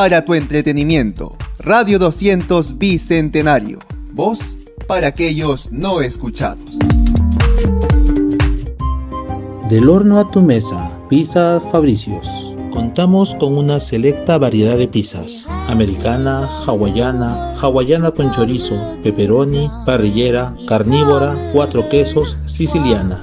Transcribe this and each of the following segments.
para tu entretenimiento. Radio 200 Bicentenario. Voz para aquellos no escuchados. Del horno a tu mesa, Pizza Fabricios. Contamos con una selecta variedad de pizzas, americana, hawaiana, hawaiana con chorizo, pepperoni, parrillera, carnívora, cuatro quesos, siciliana.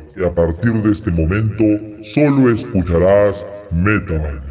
A partir de este momento solo escucharás metal.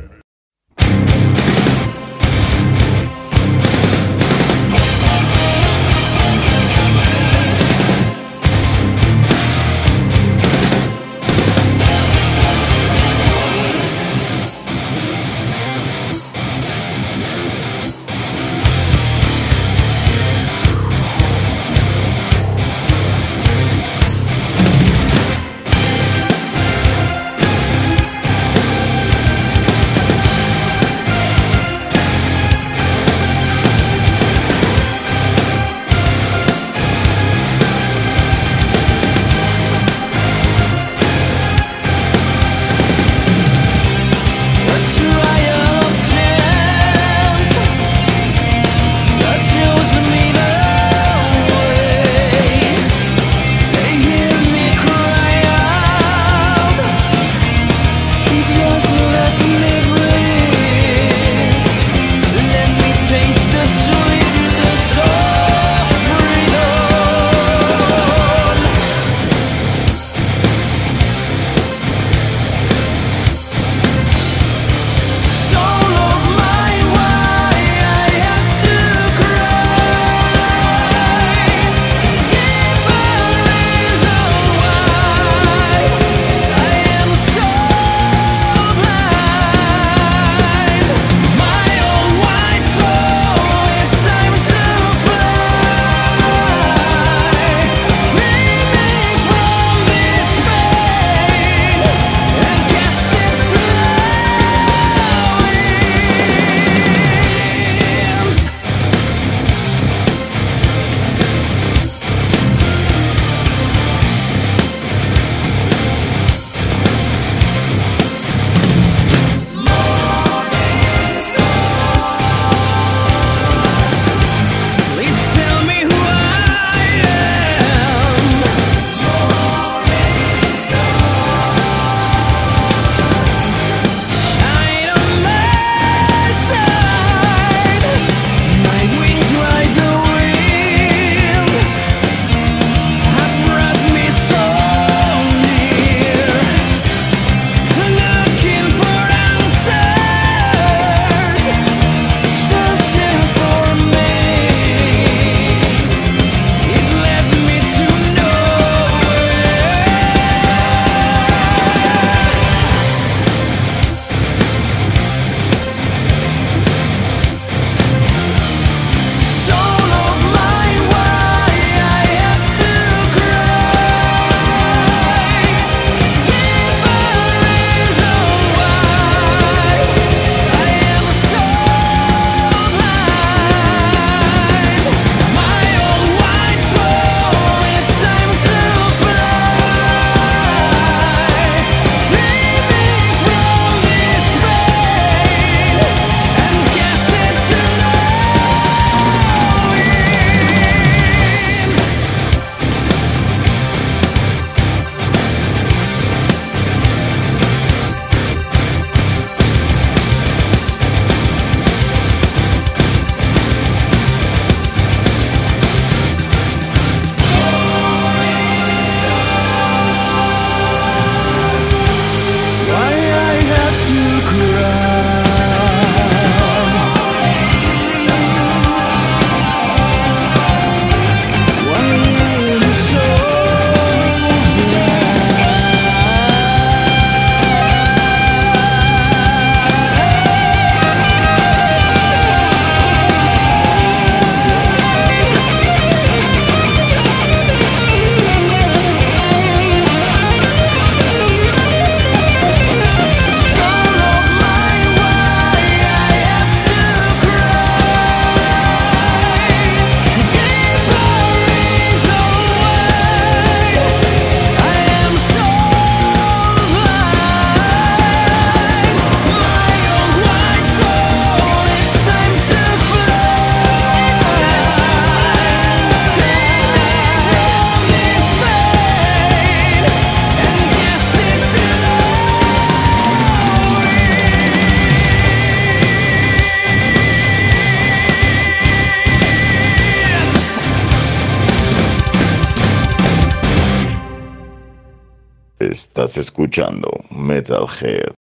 Escuchando Metalhead.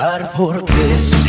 Empezar porque sí.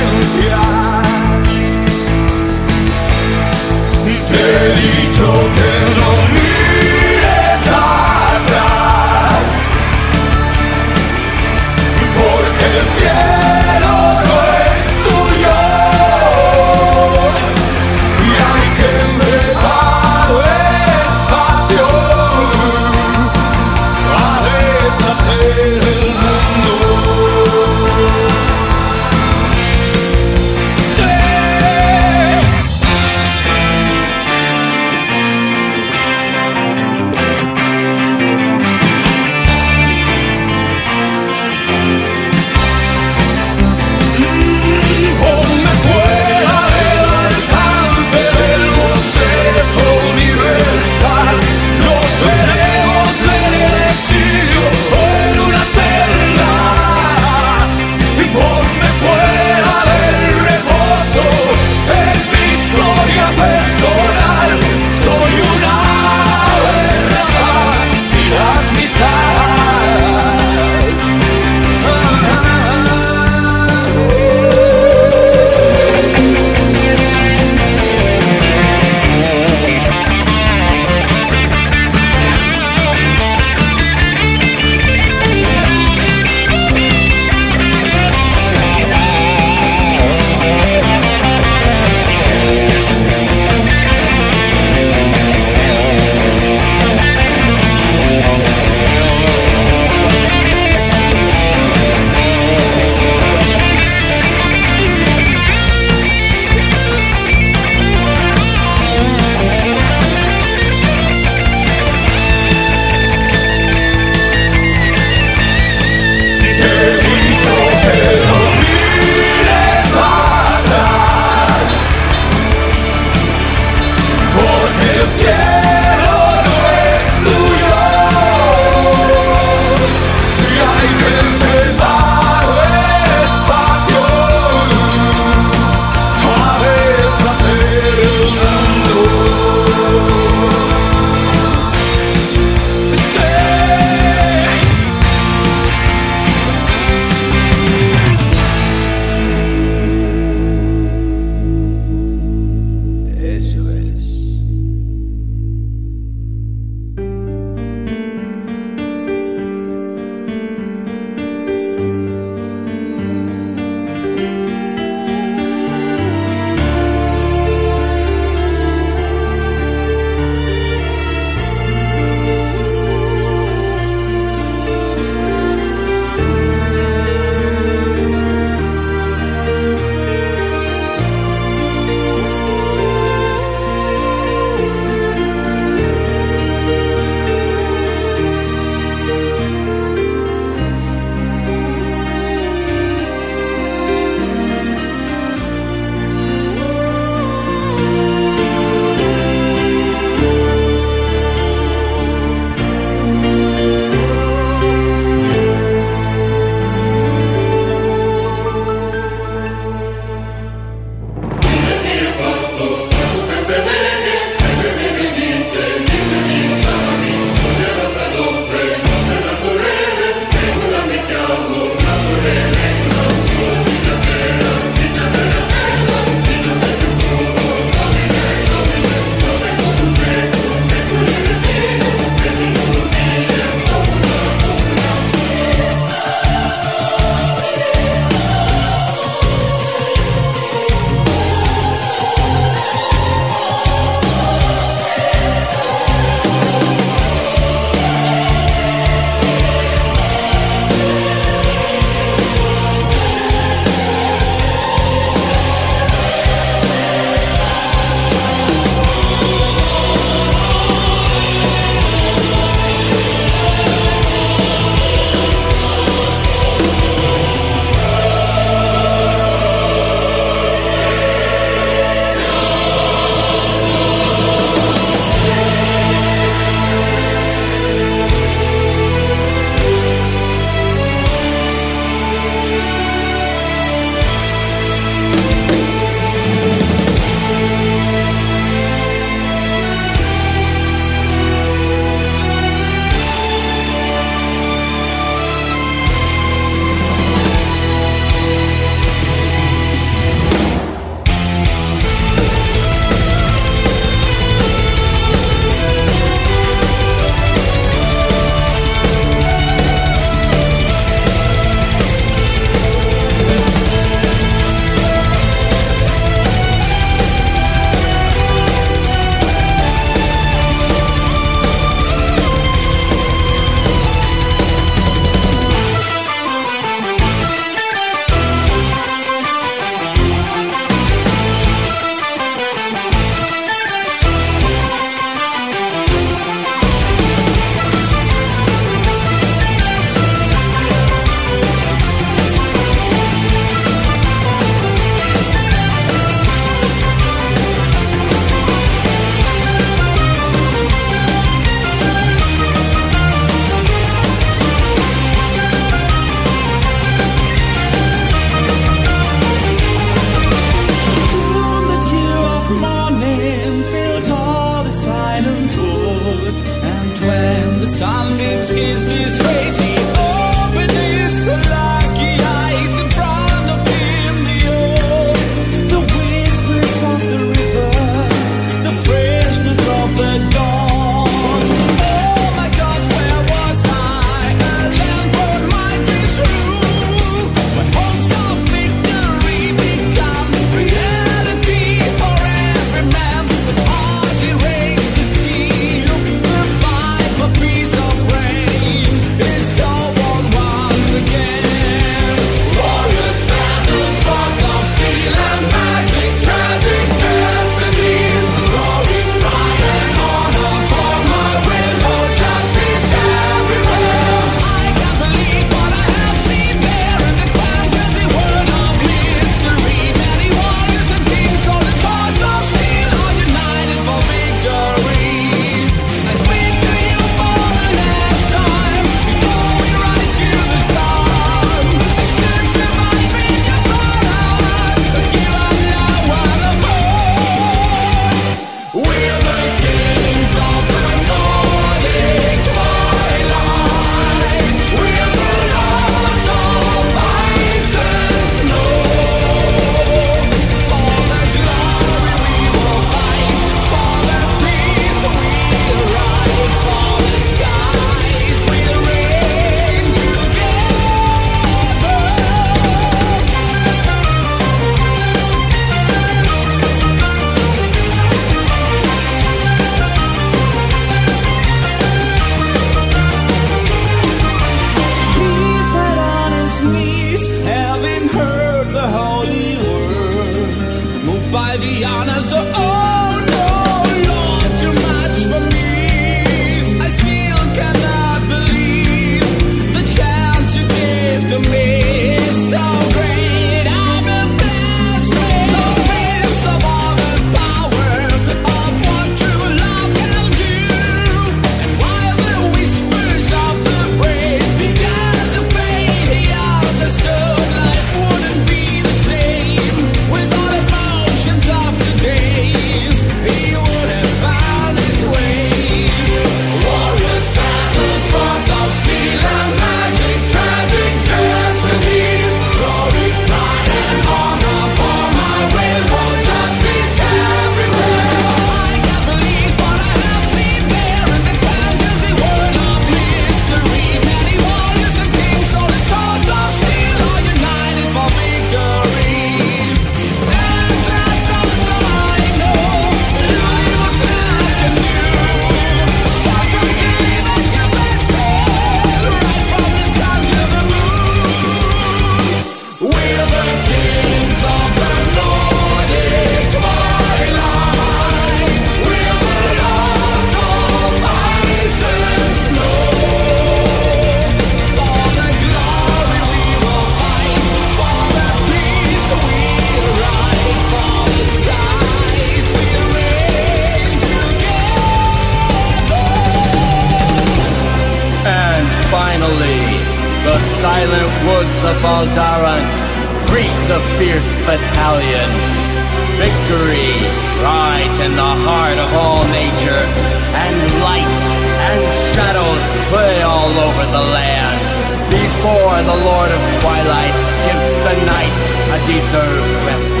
Deserved rest.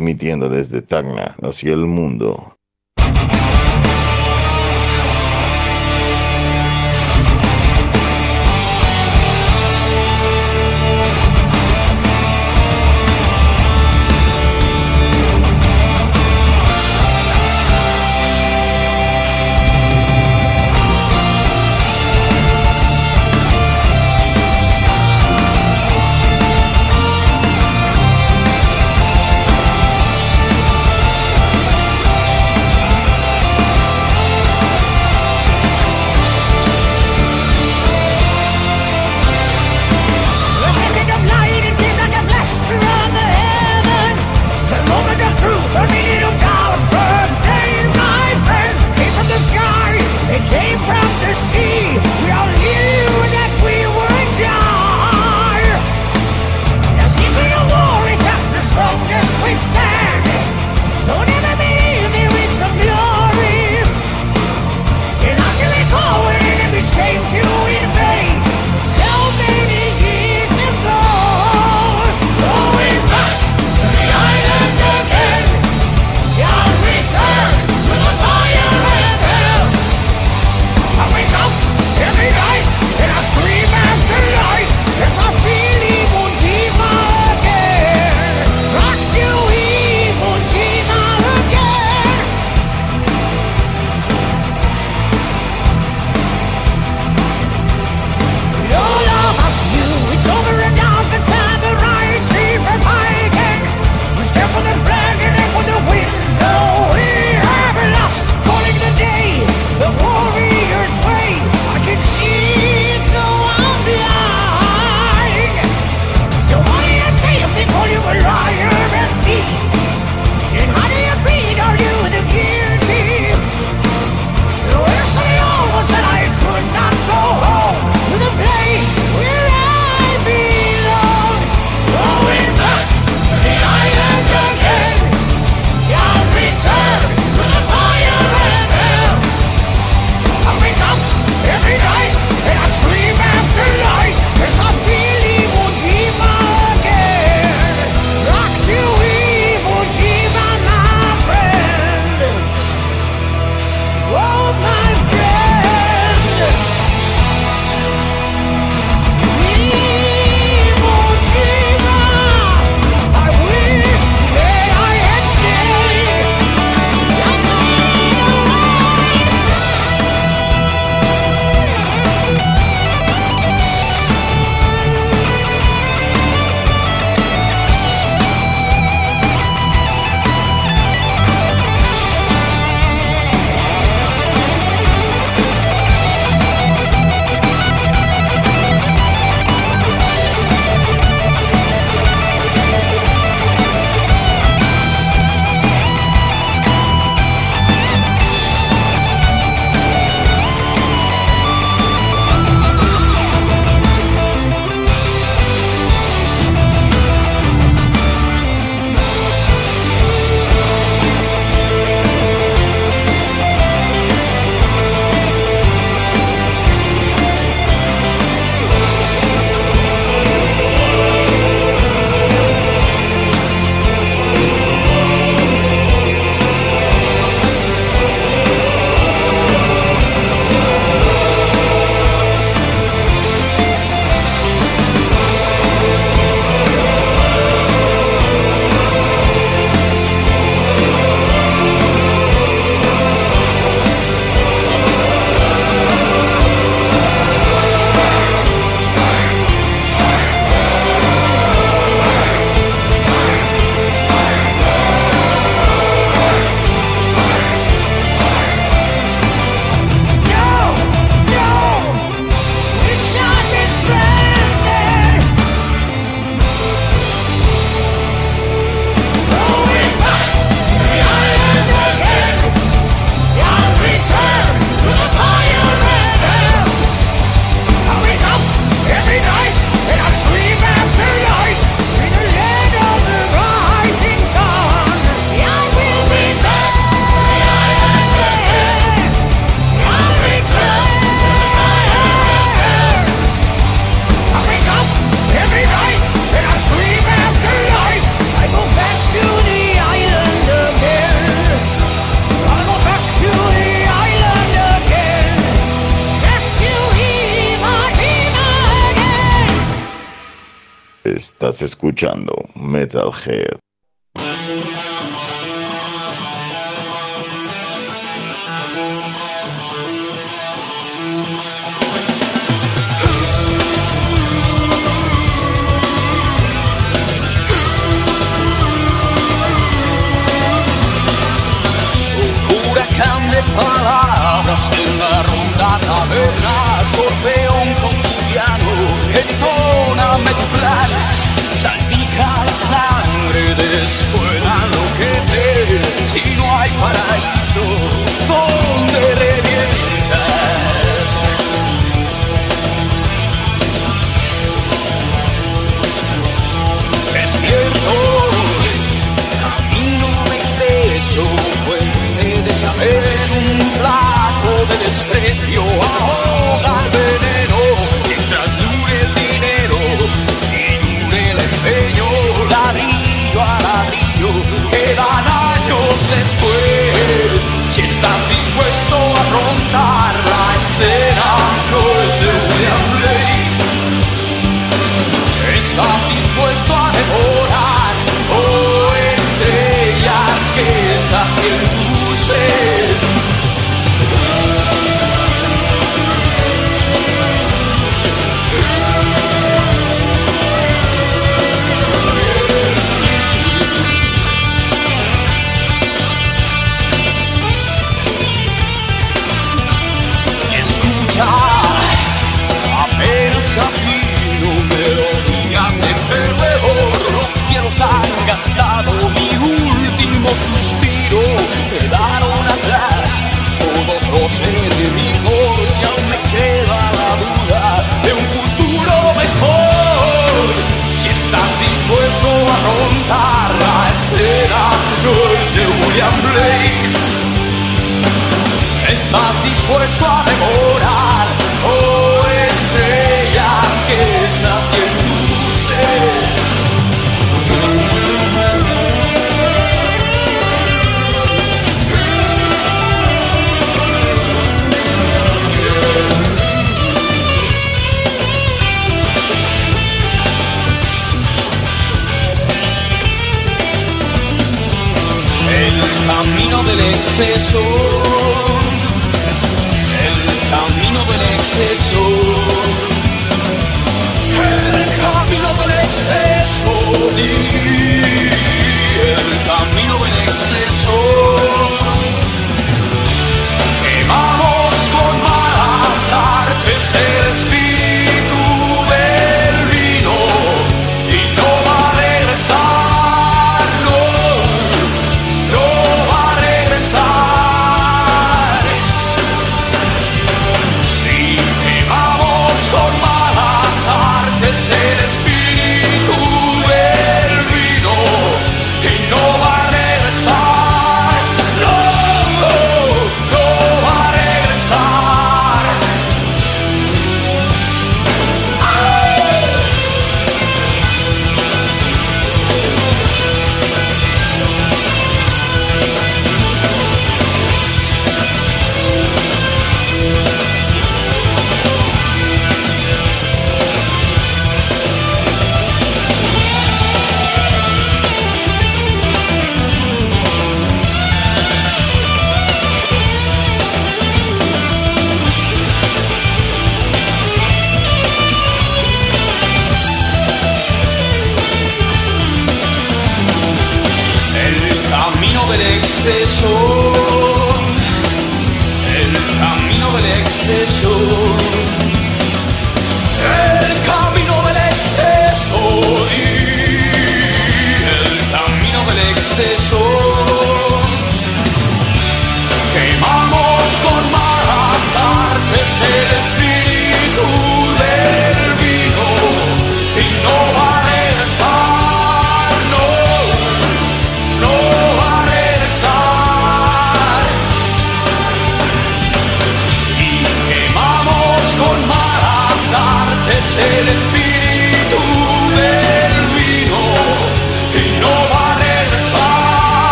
Transmitiendo desde Tacna hacia el mundo. Estás escuchando Metalhead. palabras en la ronda taberna, sorteo un cotidiano, entóname tu sangre después enloquecer si no hay paraíso donde revientas. Despierto, camino de exceso, fuente de saber, un plato de desprecio, ahogarme. el camino del exceso.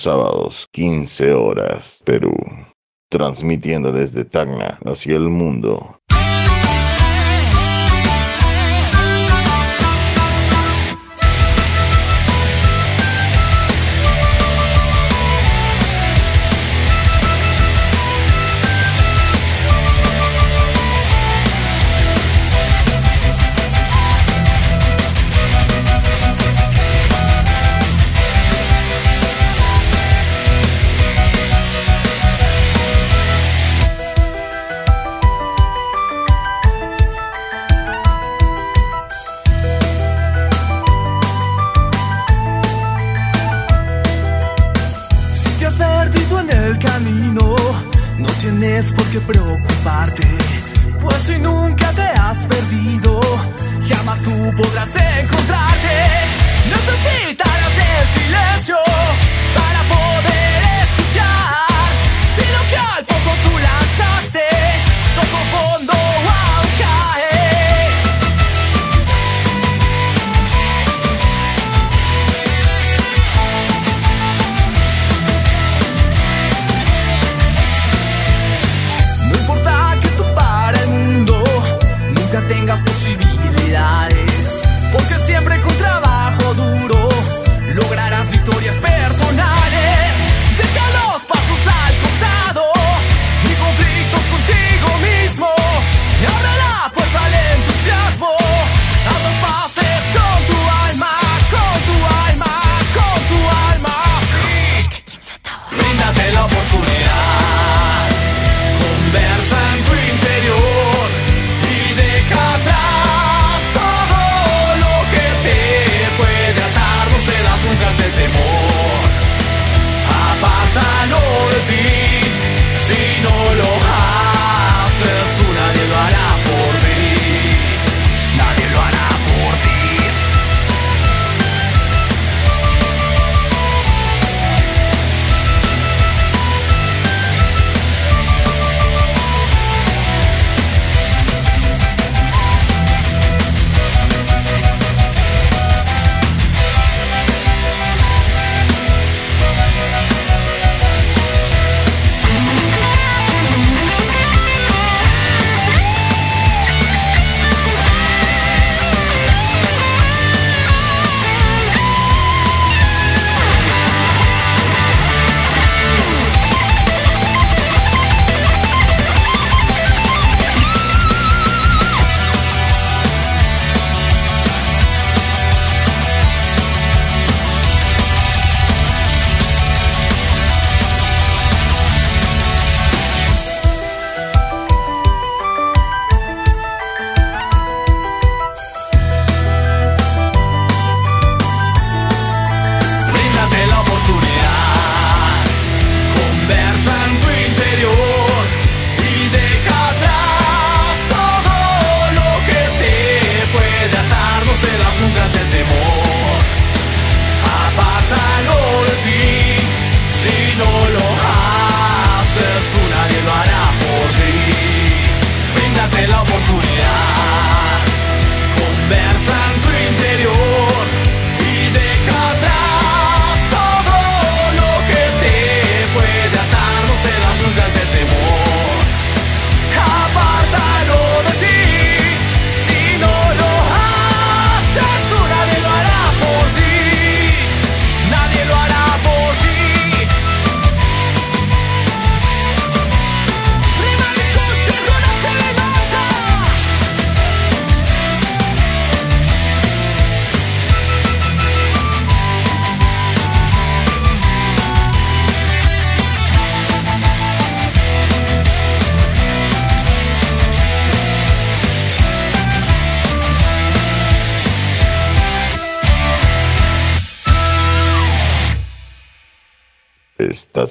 sábados, 15 horas, Perú, transmitiendo desde Tacna hacia el mundo. podrás encontrarte.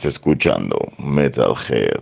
Escuchando Metalhead.